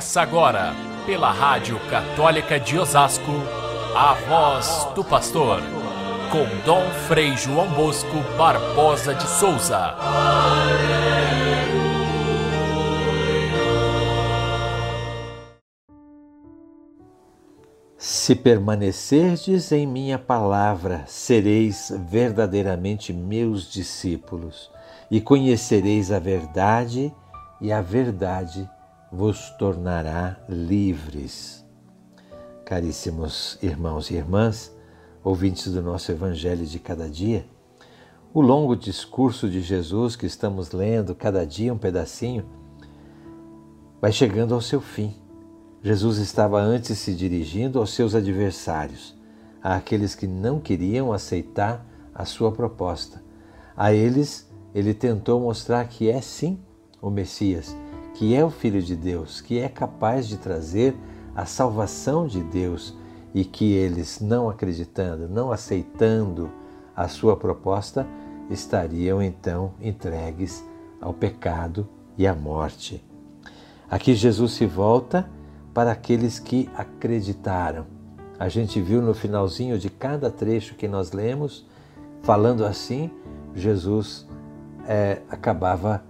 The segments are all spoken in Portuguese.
Começa agora, pela Rádio Católica de Osasco, a voz do pastor, com Dom Frei João Bosco Barbosa de Souza. Se permanecerdes em minha palavra, sereis verdadeiramente meus discípulos, e conhecereis a verdade, e a verdade vos tornará livres. Caríssimos irmãos e irmãs, ouvintes do nosso Evangelho de cada dia, o longo discurso de Jesus que estamos lendo cada dia um pedacinho vai chegando ao seu fim. Jesus estava antes se dirigindo aos seus adversários, àqueles que não queriam aceitar a sua proposta. A eles, ele tentou mostrar que é sim o Messias que é o Filho de Deus, que é capaz de trazer a salvação de Deus e que eles, não acreditando, não aceitando a sua proposta, estariam então entregues ao pecado e à morte. Aqui Jesus se volta para aqueles que acreditaram. A gente viu no finalzinho de cada trecho que nós lemos, falando assim, Jesus é, acabava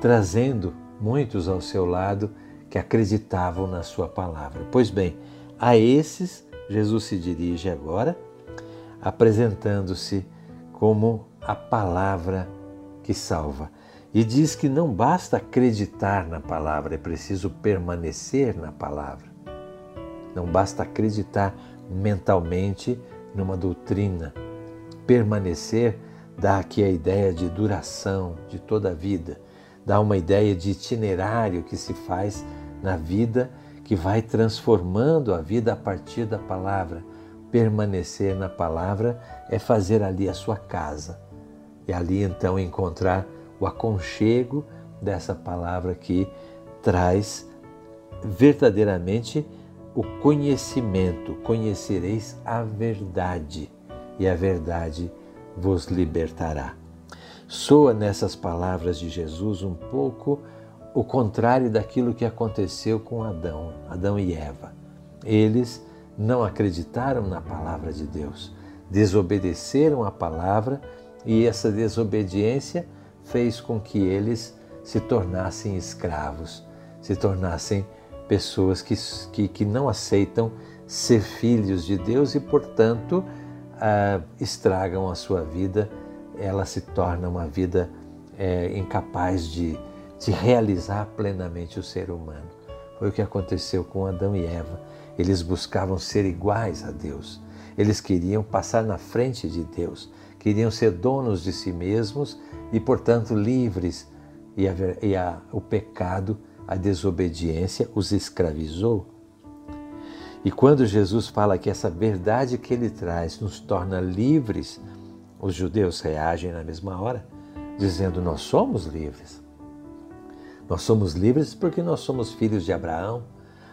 trazendo muitos ao seu lado que acreditavam na sua palavra. Pois bem, a esses Jesus se dirige agora, apresentando-se como a palavra que salva. E diz que não basta acreditar na palavra, é preciso permanecer na palavra. Não basta acreditar mentalmente numa doutrina. Permanecer dá aqui a ideia de duração de toda a vida dá uma ideia de itinerário que se faz na vida, que vai transformando a vida a partir da palavra. Permanecer na palavra é fazer ali a sua casa e ali então encontrar o aconchego dessa palavra que traz verdadeiramente o conhecimento. Conhecereis a verdade e a verdade vos libertará. Soa nessas palavras de Jesus um pouco o contrário daquilo que aconteceu com Adão, Adão e Eva. Eles não acreditaram na palavra de Deus, desobedeceram a palavra e essa desobediência fez com que eles se tornassem escravos, se tornassem pessoas que, que, que não aceitam ser filhos de Deus e, portanto, ah, estragam a sua vida ela se torna uma vida é, incapaz de, de realizar plenamente o ser humano. Foi o que aconteceu com Adão e Eva. Eles buscavam ser iguais a Deus. Eles queriam passar na frente de Deus, queriam ser donos de si mesmos e, portanto, livres. E, a, e a, o pecado, a desobediência, os escravizou. E quando Jesus fala que essa verdade que ele traz nos torna livres, os judeus reagem na mesma hora, dizendo: Nós somos livres. Nós somos livres porque nós somos filhos de Abraão.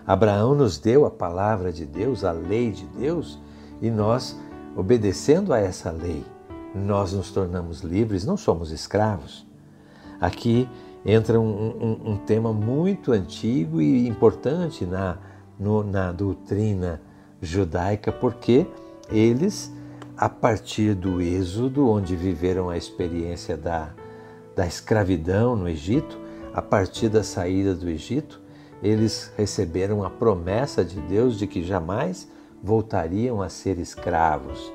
Abraão nos deu a palavra de Deus, a lei de Deus, e nós, obedecendo a essa lei, nós nos tornamos livres, não somos escravos. Aqui entra um, um, um tema muito antigo e importante na, no, na doutrina judaica, porque eles a partir do Êxodo, onde viveram a experiência da, da escravidão no Egito, a partir da saída do Egito, eles receberam a promessa de Deus de que jamais voltariam a ser escravos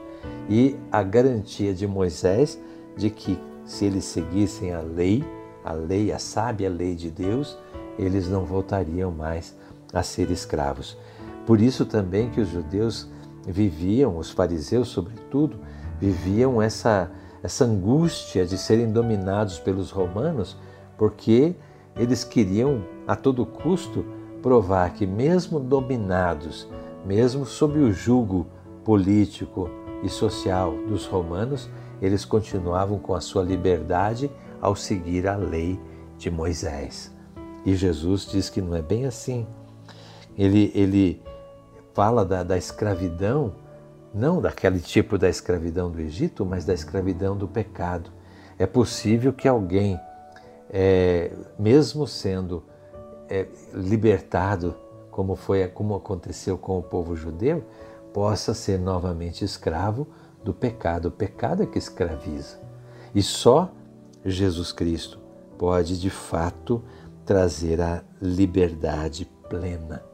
e a garantia de Moisés de que se eles seguissem a lei, a lei, a sábia lei de Deus, eles não voltariam mais a ser escravos. Por isso também que os judeus viviam, os fariseus sobretudo, viviam essa, essa angústia de serem dominados pelos romanos, porque eles queriam a todo custo provar que, mesmo dominados, mesmo sob o jugo político e social dos romanos, eles continuavam com a sua liberdade ao seguir a lei de Moisés. E Jesus diz que não é bem assim. Ele, ele fala da, da escravidão, não daquele tipo da escravidão do Egito, mas da escravidão do pecado. É possível que alguém, é, mesmo sendo é, libertado, como foi como aconteceu com o povo judeu, possa ser novamente escravo do pecado. O pecado é que escraviza. E só Jesus Cristo pode de fato trazer a liberdade plena.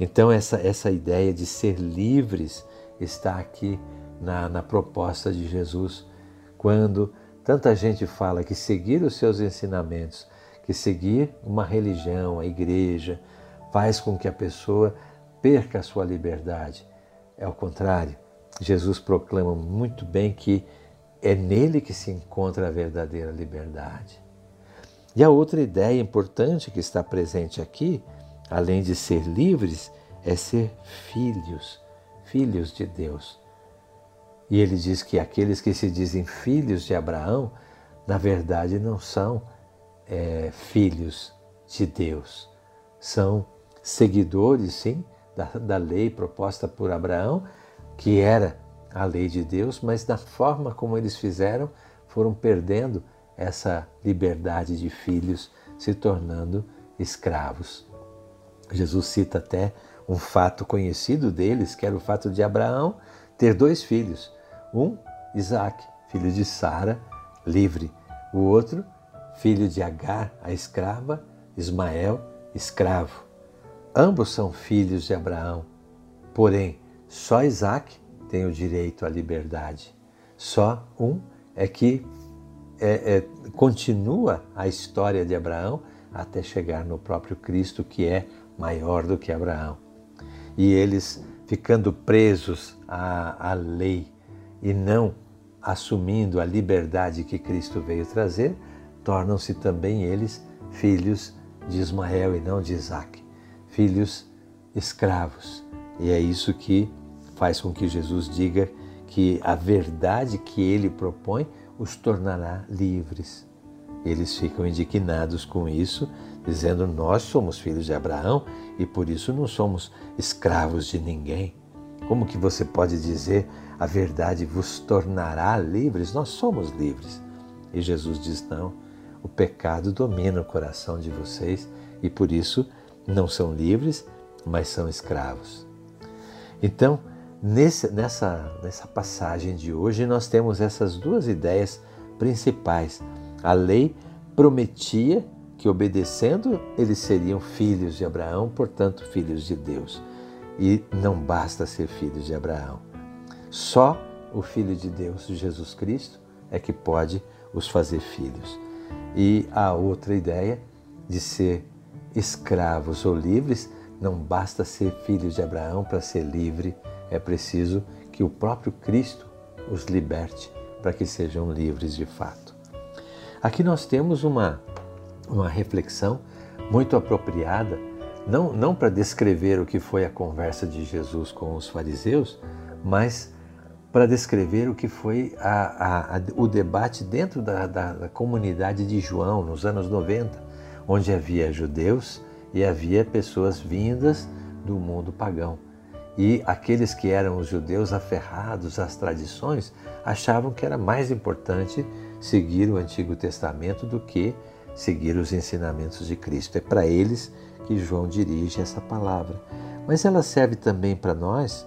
Então, essa, essa ideia de ser livres está aqui na, na proposta de Jesus, quando tanta gente fala que seguir os seus ensinamentos, que seguir uma religião, a igreja, faz com que a pessoa perca a sua liberdade. É o contrário. Jesus proclama muito bem que é nele que se encontra a verdadeira liberdade. E a outra ideia importante que está presente aqui, além de ser livres, é ser filhos, filhos de Deus. E ele diz que aqueles que se dizem filhos de Abraão, na verdade não são é, filhos de Deus, são seguidores, sim, da, da lei proposta por Abraão, que era a lei de Deus, mas da forma como eles fizeram, foram perdendo essa liberdade de filhos, se tornando escravos. Jesus cita até um fato conhecido deles, que era o fato de Abraão ter dois filhos. Um, Isaac, filho de Sara, livre. O outro, filho de Agar, a escrava, Ismael, escravo. Ambos são filhos de Abraão, porém, só Isaac tem o direito à liberdade. Só um é que é, é, continua a história de Abraão até chegar no próprio Cristo, que é maior do que Abraão. E eles, ficando presos à, à lei e não assumindo a liberdade que Cristo veio trazer, tornam-se também eles filhos de Ismael e não de Isaac, filhos escravos. E é isso que faz com que Jesus diga que a verdade que ele propõe os tornará livres. Eles ficam indignados com isso, dizendo: Nós somos filhos de Abraão e por isso não somos escravos de ninguém. Como que você pode dizer a verdade vos tornará livres? Nós somos livres. E Jesus diz: Não, o pecado domina o coração de vocês e por isso não são livres, mas são escravos. Então, Nesse, nessa, nessa passagem de hoje, nós temos essas duas ideias principais. A lei prometia que, obedecendo, eles seriam filhos de Abraão, portanto, filhos de Deus. E não basta ser filhos de Abraão. Só o Filho de Deus, Jesus Cristo, é que pode os fazer filhos. E a outra ideia de ser escravos ou livres, não basta ser filho de Abraão para ser livre é preciso que o próprio Cristo os liberte para que sejam livres de fato. Aqui nós temos uma, uma reflexão muito apropriada, não, não para descrever o que foi a conversa de Jesus com os fariseus, mas para descrever o que foi a, a, a, o debate dentro da, da, da comunidade de João nos anos 90, onde havia judeus e havia pessoas vindas do mundo pagão. E aqueles que eram os judeus aferrados às tradições achavam que era mais importante seguir o Antigo Testamento do que seguir os ensinamentos de Cristo. É para eles que João dirige essa palavra. Mas ela serve também para nós.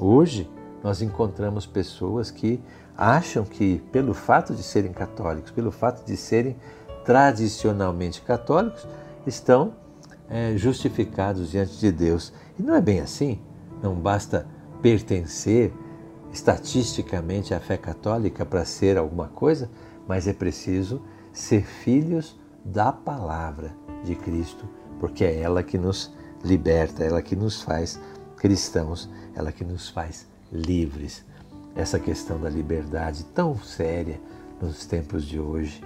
Hoje nós encontramos pessoas que acham que, pelo fato de serem católicos, pelo fato de serem tradicionalmente católicos, estão é, justificados diante de Deus. E não é bem assim. Não basta pertencer estatisticamente à fé católica para ser alguma coisa, mas é preciso ser filhos da palavra de Cristo, porque é ela que nos liberta, ela que nos faz cristãos, ela que nos faz livres. Essa questão da liberdade tão séria nos tempos de hoje,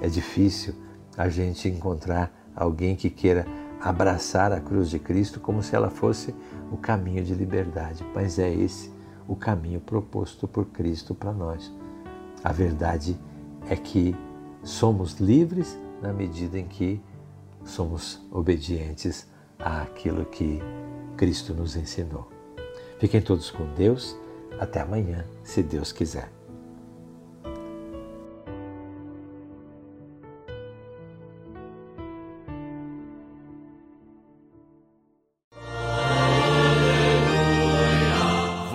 é difícil a gente encontrar alguém que queira abraçar a cruz de Cristo como se ela fosse o caminho de liberdade, mas é esse o caminho proposto por Cristo para nós. A verdade é que somos livres na medida em que somos obedientes àquilo que Cristo nos ensinou. Fiquem todos com Deus. Até amanhã, se Deus quiser.